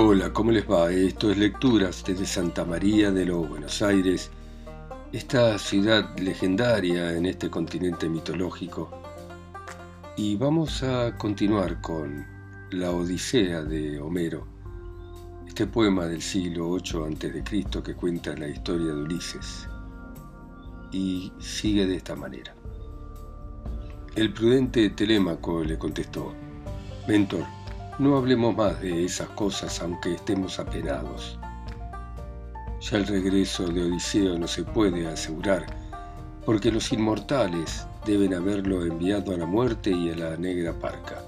Hola, ¿cómo les va? Esto es Lecturas desde Santa María de los Buenos Aires, esta ciudad legendaria en este continente mitológico. Y vamos a continuar con La Odisea de Homero, este poema del siglo VIII a.C. que cuenta la historia de Ulises. Y sigue de esta manera. El prudente Telémaco le contestó, Mentor, no hablemos más de esas cosas aunque estemos apenados. Ya el regreso de Odiseo no se puede asegurar, porque los inmortales deben haberlo enviado a la muerte y a la negra parca.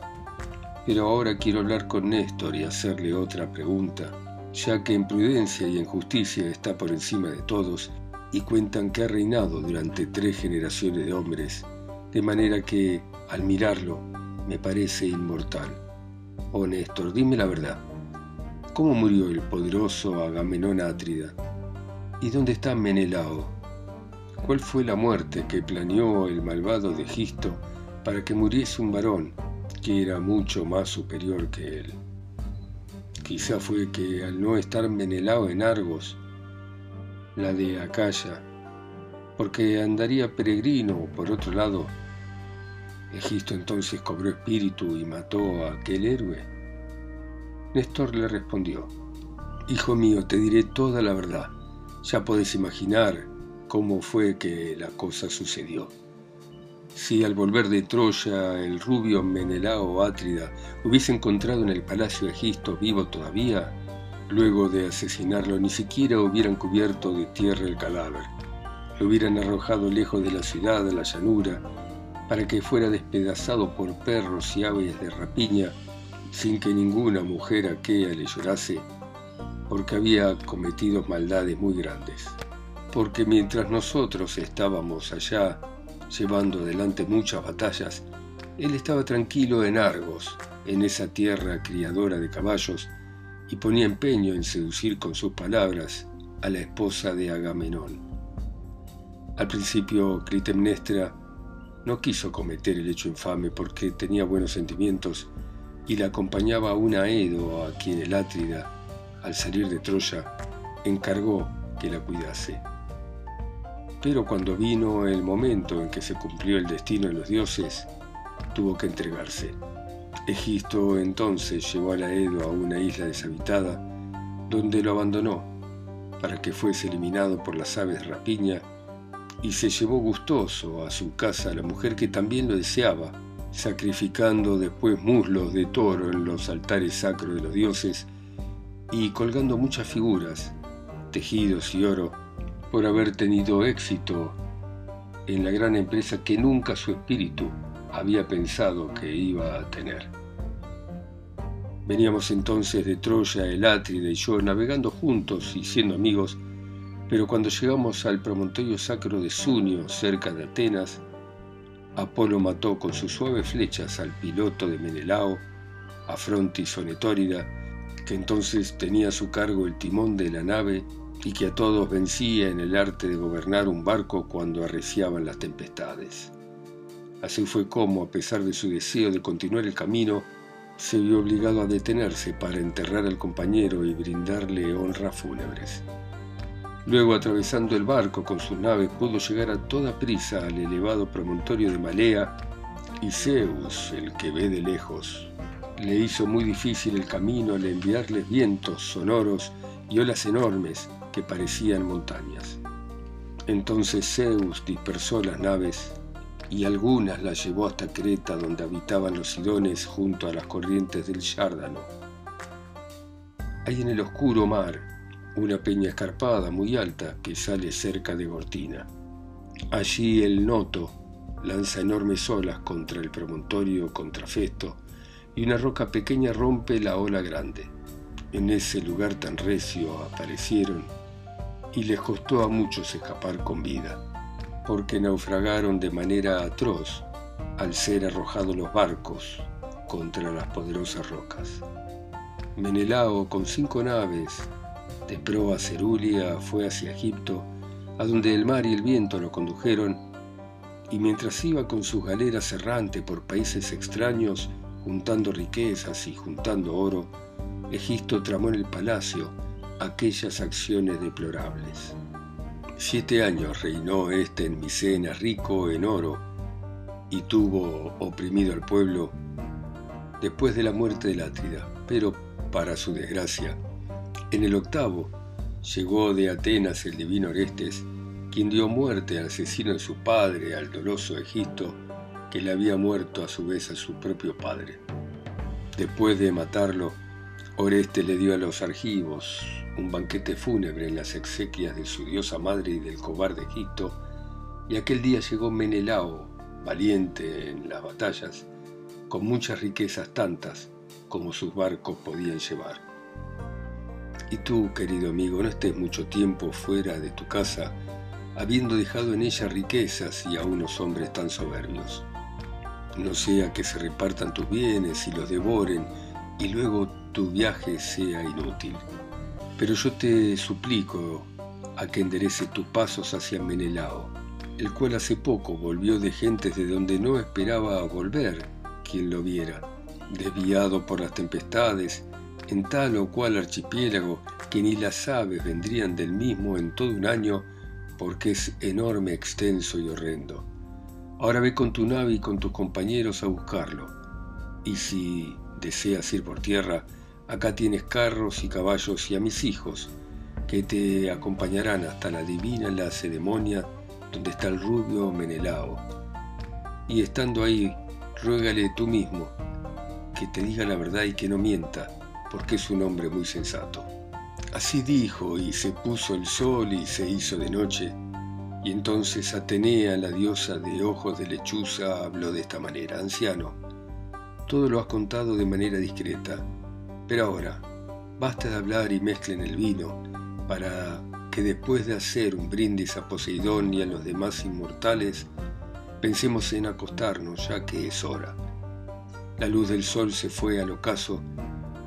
Pero ahora quiero hablar con Néstor y hacerle otra pregunta, ya que en prudencia y en justicia está por encima de todos y cuentan que ha reinado durante tres generaciones de hombres, de manera que, al mirarlo, me parece inmortal. Oh Néstor, dime la verdad. ¿Cómo murió el poderoso Agamenón Átrida? ¿Y dónde está Menelao? ¿Cuál fue la muerte que planeó el malvado de Egisto para que muriese un varón que era mucho más superior que él? Quizá fue que al no estar Menelao en Argos, la de Acaya, porque andaría peregrino por otro lado, Egisto entonces cobró espíritu y mató a aquel héroe. Néstor le respondió, Hijo mío, te diré toda la verdad. Ya podés imaginar cómo fue que la cosa sucedió. Si al volver de Troya el rubio Menelao Átrida hubiese encontrado en el palacio de Egisto vivo todavía, luego de asesinarlo ni siquiera hubieran cubierto de tierra el cadáver. Lo hubieran arrojado lejos de la ciudad, a la llanura, para que fuera despedazado por perros y aves de rapiña sin que ninguna mujer aquea le llorase, porque había cometido maldades muy grandes. Porque mientras nosotros estábamos allá llevando adelante muchas batallas, él estaba tranquilo en Argos, en esa tierra criadora de caballos, y ponía empeño en seducir con sus palabras a la esposa de Agamenón. Al principio Clitemnestra no quiso cometer el hecho infame porque tenía buenos sentimientos y le acompañaba a un a quien el Átrida, al salir de Troya, encargó que la cuidase. Pero cuando vino el momento en que se cumplió el destino de los dioses, tuvo que entregarse. Egisto entonces llevó al Aedo a una isla deshabitada, donde lo abandonó, para que fuese eliminado por las aves rapiña y se llevó gustoso a su casa a la mujer que también lo deseaba, sacrificando después muslos de toro en los altares sacros de los dioses y colgando muchas figuras, tejidos y oro, por haber tenido éxito en la gran empresa que nunca su espíritu había pensado que iba a tener. Veníamos entonces de Troya, el Átrida y yo navegando juntos y siendo amigos, pero cuando llegamos al promontorio sacro de Sunio, cerca de Atenas, Apolo mató con sus suaves flechas al piloto de Menelao, a Frontis Onetórida, que entonces tenía a su cargo el timón de la nave y que a todos vencía en el arte de gobernar un barco cuando arreciaban las tempestades. Así fue como, a pesar de su deseo de continuar el camino, se vio obligado a detenerse para enterrar al compañero y brindarle honras fúnebres. Luego, atravesando el barco con sus naves, pudo llegar a toda prisa al elevado promontorio de Malea, y Zeus, el que ve de lejos, le hizo muy difícil el camino al enviarles vientos sonoros y olas enormes que parecían montañas. Entonces Zeus dispersó las naves y algunas las llevó hasta Creta donde habitaban los sidones junto a las corrientes del Yárdano. Ahí en el oscuro mar una peña escarpada muy alta que sale cerca de Gortina. Allí el Noto lanza enormes olas contra el promontorio contrafesto y una roca pequeña rompe la ola grande. En ese lugar tan recio aparecieron y les costó a muchos escapar con vida, porque naufragaron de manera atroz al ser arrojados los barcos contra las poderosas rocas. Menelao, con cinco naves, de proa Cerulia fue hacia Egipto, a donde el mar y el viento lo condujeron, y mientras iba con sus galeras errante por países extraños, juntando riquezas y juntando oro, Egisto tramó en el palacio aquellas acciones deplorables. Siete años reinó éste en Micena, rico en oro, y tuvo oprimido al pueblo después de la muerte de Látrida. Pero, para su desgracia, en el octavo llegó de Atenas el divino Orestes, quien dio muerte al asesino de su padre, al doloso Egipto, que le había muerto a su vez a su propio padre. Después de matarlo, Orestes le dio a los argivos un banquete fúnebre en las exequias de su diosa madre y del cobarde Egipto, y aquel día llegó Menelao, valiente en las batallas, con muchas riquezas tantas como sus barcos podían llevar. Y tú, querido amigo, no estés mucho tiempo fuera de tu casa, habiendo dejado en ella riquezas y a unos hombres tan soberbios. No sea que se repartan tus bienes y los devoren, y luego tu viaje sea inútil. Pero yo te suplico a que enderece tus pasos hacia Menelao, el cual hace poco volvió de gentes de donde no esperaba volver quien lo viera, desviado por las tempestades, en tal o cual archipiélago que ni las aves vendrían del mismo en todo un año porque es enorme, extenso y horrendo. Ahora ve con tu nave y con tus compañeros a buscarlo. Y si deseas ir por tierra, acá tienes carros y caballos y a mis hijos, que te acompañarán hasta la divina Lacedemonia, donde está el rubio Menelao. Y estando ahí, ruégale tú mismo, que te diga la verdad y que no mienta, porque es un hombre muy sensato. Así dijo, y se puso el sol y se hizo de noche, y entonces Atenea, la diosa de ojos de lechuza, habló de esta manera, anciano, todo lo has contado de manera discreta, pero ahora, basta de hablar y mezclen el vino, para que después de hacer un brindis a Poseidón y a los demás inmortales, pensemos en acostarnos ya que es hora. La luz del sol se fue al ocaso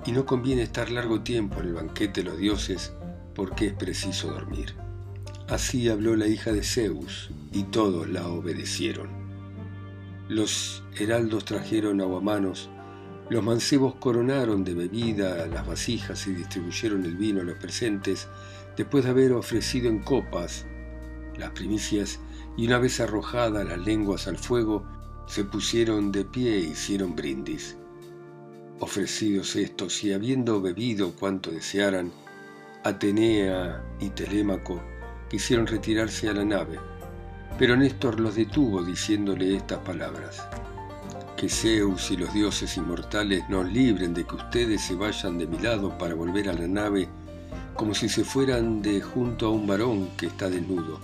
y no conviene estar largo tiempo en el banquete de los dioses porque es preciso dormir. Así habló la hija de Zeus y todos la obedecieron. Los heraldos trajeron aguamanos, los mancebos coronaron de bebida las vasijas y distribuyeron el vino a los presentes después de haber ofrecido en copas las primicias y una vez arrojadas las lenguas al fuego, se pusieron de pie e hicieron brindis. Ofrecidos estos y habiendo bebido cuanto desearan, Atenea y Telémaco quisieron retirarse a la nave, pero Néstor los detuvo diciéndole estas palabras. Que Zeus y los dioses inmortales nos libren de que ustedes se vayan de mi lado para volver a la nave como si se fueran de junto a un varón que está desnudo,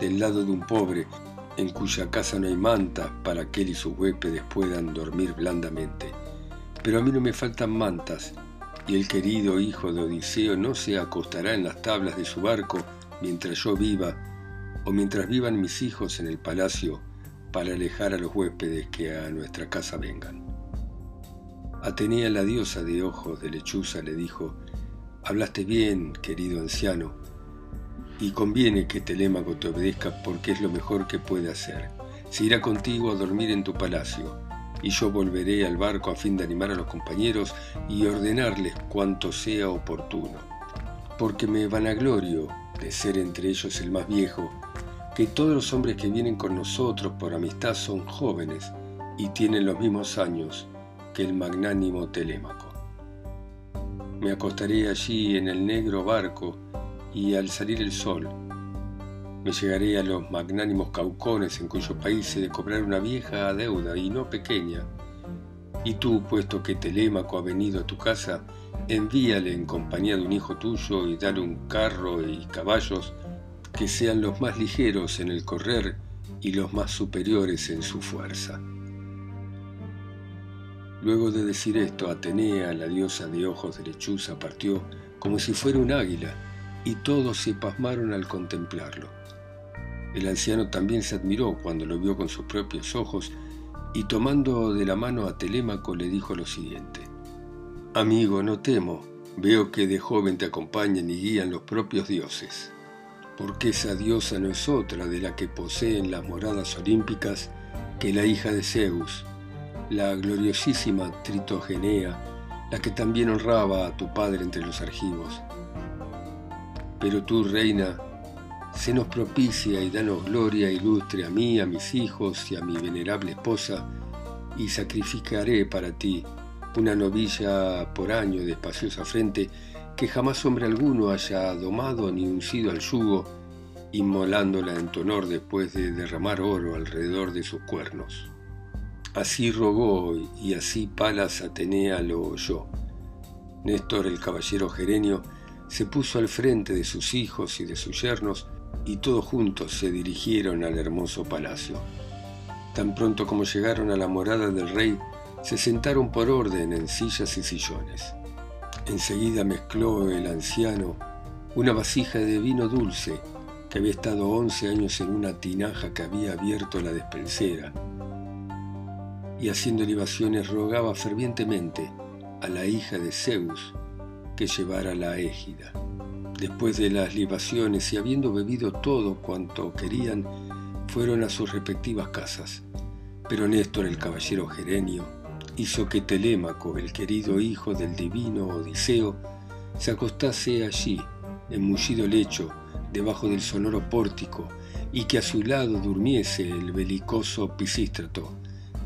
del lado de un pobre en cuya casa no hay manta para que él y sus huéspedes puedan dormir blandamente pero a mí no me faltan mantas, y el querido hijo de Odiseo no se acostará en las tablas de su barco mientras yo viva, o mientras vivan mis hijos en el palacio, para alejar a los huéspedes que a nuestra casa vengan. Atenea la diosa de ojos de lechuza le dijo, Hablaste bien, querido anciano, y conviene que Telémaco te obedezca porque es lo mejor que puede hacer. Se irá contigo a dormir en tu palacio y yo volveré al barco a fin de animar a los compañeros y ordenarles cuanto sea oportuno, porque me vanaglorio de ser entre ellos el más viejo, que todos los hombres que vienen con nosotros por amistad son jóvenes y tienen los mismos años que el magnánimo Telémaco. Me acostaré allí en el negro barco y al salir el sol me llegaré a los magnánimos caucones en cuyo país he de cobrar una vieja deuda y no pequeña. Y tú, puesto que Telémaco ha venido a tu casa, envíale en compañía de un hijo tuyo y dale un carro y caballos que sean los más ligeros en el correr y los más superiores en su fuerza. Luego de decir esto, Atenea, la diosa de ojos de lechuza, partió como si fuera un águila, y todos se pasmaron al contemplarlo. El anciano también se admiró cuando lo vio con sus propios ojos y tomando de la mano a Telémaco le dijo lo siguiente. Amigo, no temo, veo que de joven te acompañan y guían los propios dioses, porque esa diosa no es otra de la que poseen las moradas olímpicas que la hija de Zeus, la gloriosísima Tritogenea, la que también honraba a tu padre entre los argivos. Pero tú, reina, se nos propicia y danos gloria ilustre a mí, a mis hijos y a mi venerable esposa, y sacrificaré para ti una novilla por año de espaciosa frente que jamás hombre alguno haya domado ni uncido al yugo, inmolándola en tu honor después de derramar oro alrededor de sus cuernos. Así rogó y así Palas Atenea lo oyó. Néstor el caballero Gerenio se puso al frente de sus hijos y de sus yernos y todos juntos se dirigieron al hermoso palacio. Tan pronto como llegaron a la morada del rey, se sentaron por orden en sillas y sillones. Enseguida mezcló el anciano una vasija de vino dulce que había estado once años en una tinaja que había abierto la despensera, y haciendo libaciones rogaba fervientemente a la hija de Zeus que llevara la égida. Después de las libaciones y habiendo bebido todo cuanto querían, fueron a sus respectivas casas. Pero Néstor, el caballero Gerenio, hizo que Telémaco, el querido hijo del divino Odiseo, se acostase allí, en mullido lecho, debajo del sonoro pórtico, y que a su lado durmiese el belicoso Pisístrato,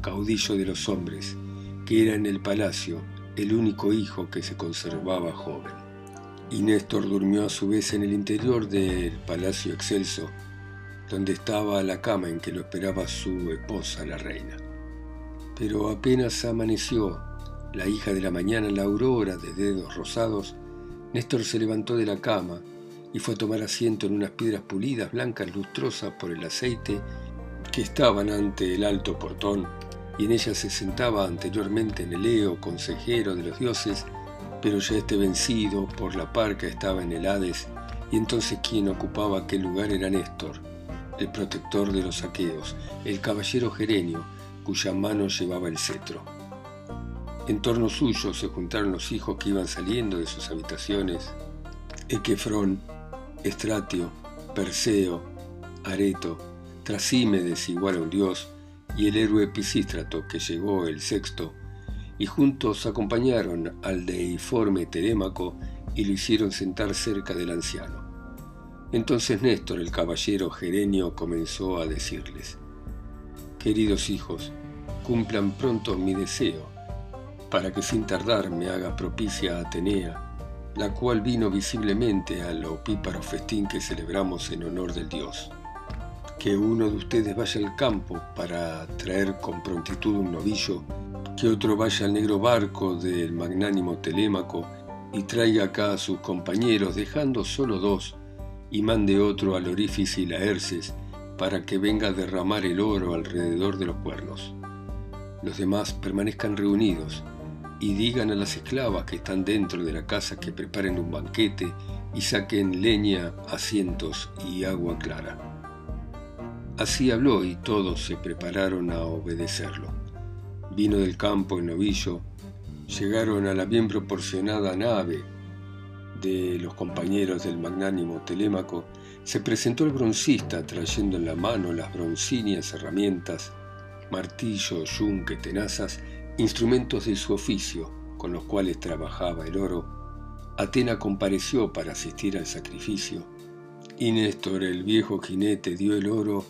caudillo de los hombres, que era en el palacio el único hijo que se conservaba joven. Y Néstor durmió a su vez en el interior del palacio excelso, donde estaba la cama en que lo esperaba su esposa, la reina. Pero apenas amaneció, la hija de la mañana, la aurora de dedos rosados, Néstor se levantó de la cama y fue a tomar asiento en unas piedras pulidas, blancas, lustrosas por el aceite, que estaban ante el alto portón y en ella se sentaba anteriormente Neleo, consejero de los dioses, pero ya este vencido por la parca estaba en el Hades, y entonces quien ocupaba aquel lugar era Néstor, el protector de los aqueos, el caballero Gerenio, cuya mano llevaba el cetro. En torno suyo se juntaron los hijos que iban saliendo de sus habitaciones, Equefrón, Estratio, Perseo, Areto, Trasímedes igual a un dios, y el héroe Pisístrato, que llegó el sexto, y juntos acompañaron al deiforme Telémaco y lo hicieron sentar cerca del anciano. Entonces Néstor, el caballero Gerenio, comenzó a decirles, Queridos hijos, cumplan pronto mi deseo, para que sin tardar me haga propicia a Atenea, la cual vino visiblemente al opíparo festín que celebramos en honor del dios que uno de ustedes vaya al campo para traer con prontitud un novillo, que otro vaya al negro barco del magnánimo Telémaco y traiga acá a sus compañeros, dejando solo dos, y mande otro al orífice y Laerces para que venga a derramar el oro alrededor de los cuernos. Los demás permanezcan reunidos y digan a las esclavas que están dentro de la casa que preparen un banquete y saquen leña, asientos y agua clara. Así habló y todos se prepararon a obedecerlo. Vino del campo el novillo, llegaron a la bien proporcionada nave de los compañeros del magnánimo Telémaco, se presentó el broncista trayendo en la mano las broncíneas herramientas, martillo, yunque, tenazas, instrumentos de su oficio con los cuales trabajaba el oro. Atena compareció para asistir al sacrificio, y Néstor, el viejo jinete, dio el oro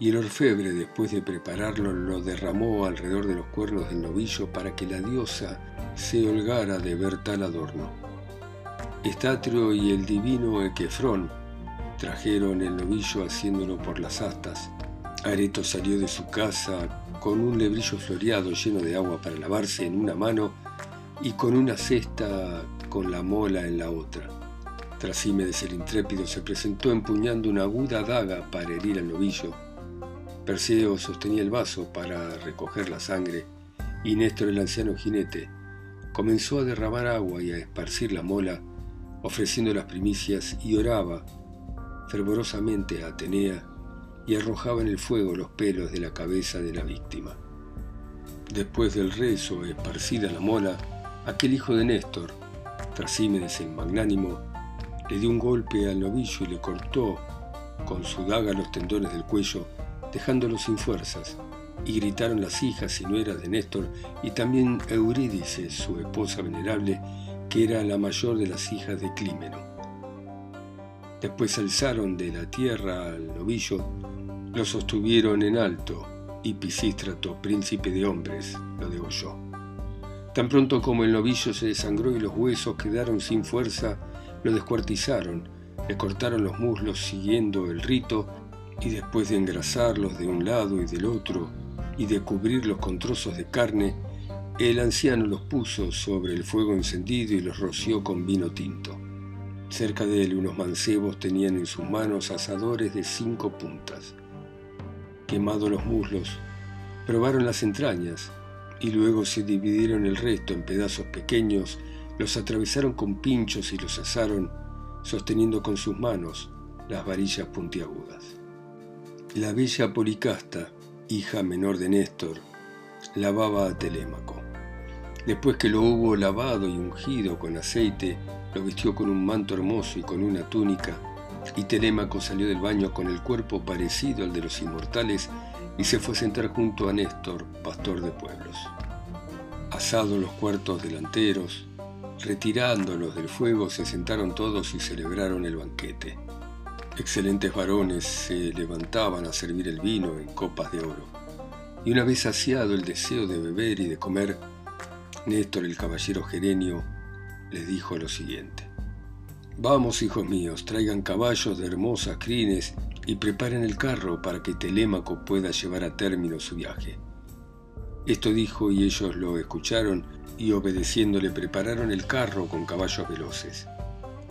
y el orfebre, después de prepararlo, lo derramó alrededor de los cuernos del novillo para que la diosa se holgara de ver tal adorno. Estatrio y el divino Equefrón trajeron el novillo haciéndolo por las astas. Areto salió de su casa con un lebrillo floreado lleno de agua para lavarse en una mano y con una cesta con la mola en la otra. Trasímedes el intrépido se presentó empuñando una aguda daga para herir al novillo Perseo sostenía el vaso para recoger la sangre y Néstor, el anciano jinete, comenzó a derramar agua y a esparcir la mola, ofreciendo las primicias y oraba fervorosamente a Atenea y arrojaba en el fuego los pelos de la cabeza de la víctima. Después del rezo, esparcida la mola, aquel hijo de Néstor, Trasímedes el magnánimo, le dio un golpe al novillo y le cortó con su daga los tendones del cuello dejándolo sin fuerzas, y gritaron las hijas y nueras de Néstor, y también Eurídice, su esposa venerable, que era la mayor de las hijas de Clímeno. Después alzaron de la tierra al novillo, lo sostuvieron en alto, y Pisístrato, príncipe de hombres, lo degolló. Tan pronto como el novillo se desangró y los huesos quedaron sin fuerza, lo descuartizaron, le cortaron los muslos siguiendo el rito, y después de engrasarlos de un lado y del otro, y de cubrirlos con trozos de carne, el anciano los puso sobre el fuego encendido y los roció con vino tinto. Cerca de él unos mancebos tenían en sus manos asadores de cinco puntas. Quemados los muslos, probaron las entrañas y luego se dividieron el resto en pedazos pequeños, los atravesaron con pinchos y los asaron, sosteniendo con sus manos las varillas puntiagudas. La bella Policasta, hija menor de Néstor, lavaba a Telémaco. Después que lo hubo lavado y ungido con aceite, lo vistió con un manto hermoso y con una túnica, y Telémaco salió del baño con el cuerpo parecido al de los inmortales y se fue a sentar junto a Néstor, pastor de pueblos. Asados los cuartos delanteros, retirándolos del fuego, se sentaron todos y celebraron el banquete. Excelentes varones se levantaban a servir el vino en copas de oro. Y una vez saciado el deseo de beber y de comer, Néstor, el caballero gerenio, les dijo lo siguiente. Vamos, hijos míos, traigan caballos de hermosas crines y preparen el carro para que Telémaco pueda llevar a término su viaje. Esto dijo y ellos lo escucharon y obedeciendo le prepararon el carro con caballos veloces.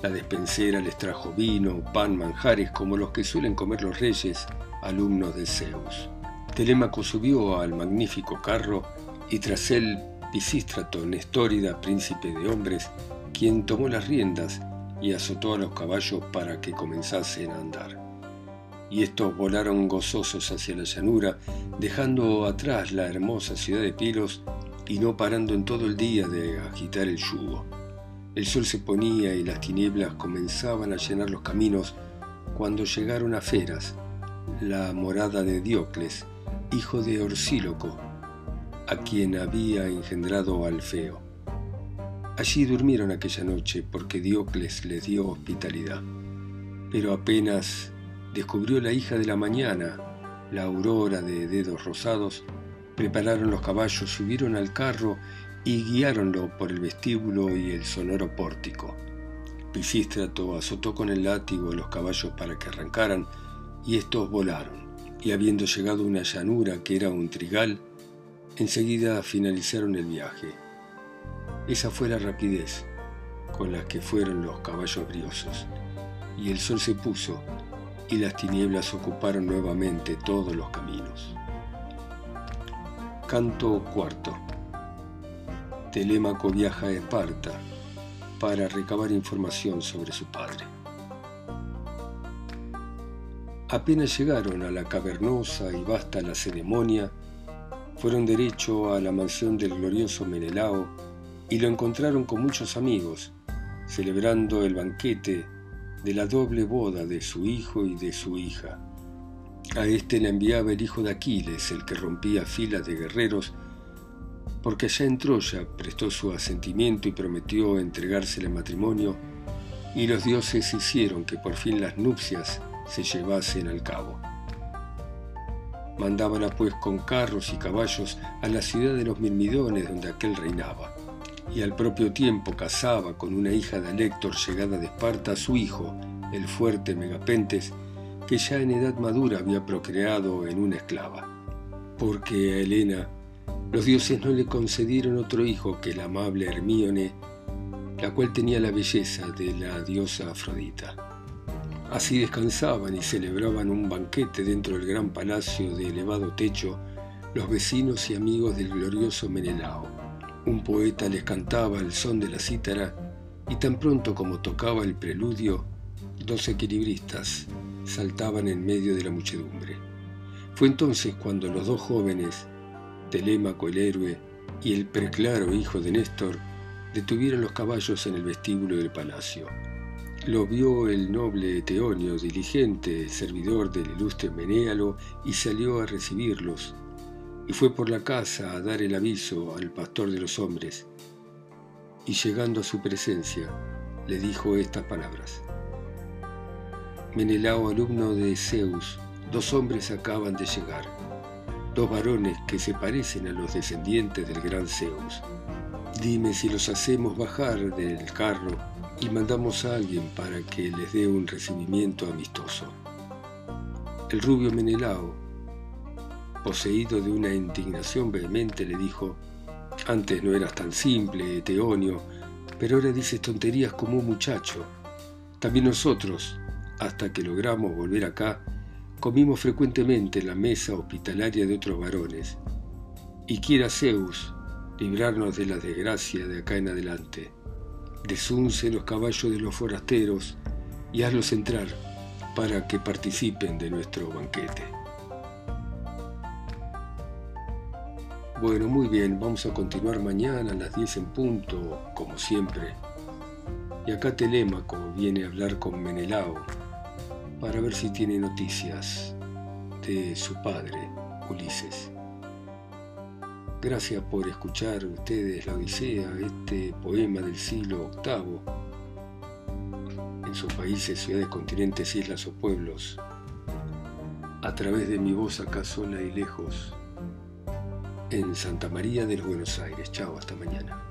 La despensera les trajo vino, pan, manjares como los que suelen comer los reyes, alumnos de Zeus. Telémaco subió al magnífico carro y tras él Pisístrato, Nestórida, príncipe de hombres, quien tomó las riendas y azotó a los caballos para que comenzasen a andar. Y estos volaron gozosos hacia la llanura, dejando atrás la hermosa ciudad de Pilos y no parando en todo el día de agitar el yugo. El sol se ponía y las tinieblas comenzaban a llenar los caminos cuando llegaron a Feras, la morada de Diocles, hijo de Orsíloco, a quien había engendrado Alfeo. Allí durmieron aquella noche porque Diocles les dio hospitalidad. Pero apenas descubrió la hija de la mañana, la aurora de dedos rosados, prepararon los caballos, subieron al carro y guiáronlo por el vestíbulo y el sonoro pórtico. Pisístrato azotó con el látigo a los caballos para que arrancaran, y estos volaron, y habiendo llegado a una llanura que era un trigal, Enseguida finalizaron el viaje. Esa fue la rapidez con la que fueron los caballos briosos, y el sol se puso y las tinieblas ocuparon nuevamente todos los caminos. Canto cuarto. Telémaco viaja a Esparta para recabar información sobre su padre. Apenas llegaron a la cavernosa y vasta la ceremonia, fueron derecho a la mansión del glorioso Menelao y lo encontraron con muchos amigos, celebrando el banquete de la doble boda de su hijo y de su hija. A éste le enviaba el hijo de Aquiles, el que rompía filas de guerreros, porque allá en Troya prestó su asentimiento y prometió entregársele matrimonio, y los dioses hicieron que por fin las nupcias se llevasen al cabo. Mandábala pues con carros y caballos a la ciudad de los Mirmidones donde aquel reinaba, y al propio tiempo casaba con una hija de Alector llegada de Esparta a su hijo, el fuerte Megapentes, que ya en edad madura había procreado en una esclava. Porque a Helena los dioses no le concedieron otro hijo que la amable Hermíone, la cual tenía la belleza de la diosa Afrodita. Así descansaban y celebraban un banquete dentro del gran palacio de elevado techo los vecinos y amigos del glorioso Menelao. Un poeta les cantaba el son de la cítara y tan pronto como tocaba el preludio, dos equilibristas saltaban en medio de la muchedumbre. Fue entonces cuando los dos jóvenes, Telémaco el héroe y el preclaro hijo de Néstor, detuvieron los caballos en el vestíbulo del palacio. Lo vio el noble Teonio, diligente, servidor del ilustre Menéalo, y salió a recibirlos. y fue por la casa a dar el aviso al pastor de los hombres, y llegando a su presencia, le dijo estas palabras. Menelao, alumno de Zeus, dos hombres acaban de llegar, dos varones que se parecen a los descendientes del gran Zeus. Dime si los hacemos bajar del carro y mandamos a alguien para que les dé un recibimiento amistoso. El rubio Menelao poseído de una indignación vehemente, le dijo, antes no eras tan simple, Teonio, pero ahora dices tonterías como un muchacho. También nosotros, hasta que logramos volver acá, comimos frecuentemente en la mesa hospitalaria de otros varones. Y quiera Zeus librarnos de la desgracia de acá en adelante. Desunce los caballos de los forasteros y hazlos entrar para que participen de nuestro banquete. Bueno, muy bien, vamos a continuar mañana a las 10 en punto, como siempre. Y acá Telémaco viene a hablar con Menelao para ver si tiene noticias de su padre, Ulises. Gracias por escuchar ustedes la Odisea, este poema del siglo VIII, en sus países, ciudades, continentes, islas o pueblos, a través de mi voz acá sola y lejos en Santa María de los Buenos Aires. Chao, hasta mañana.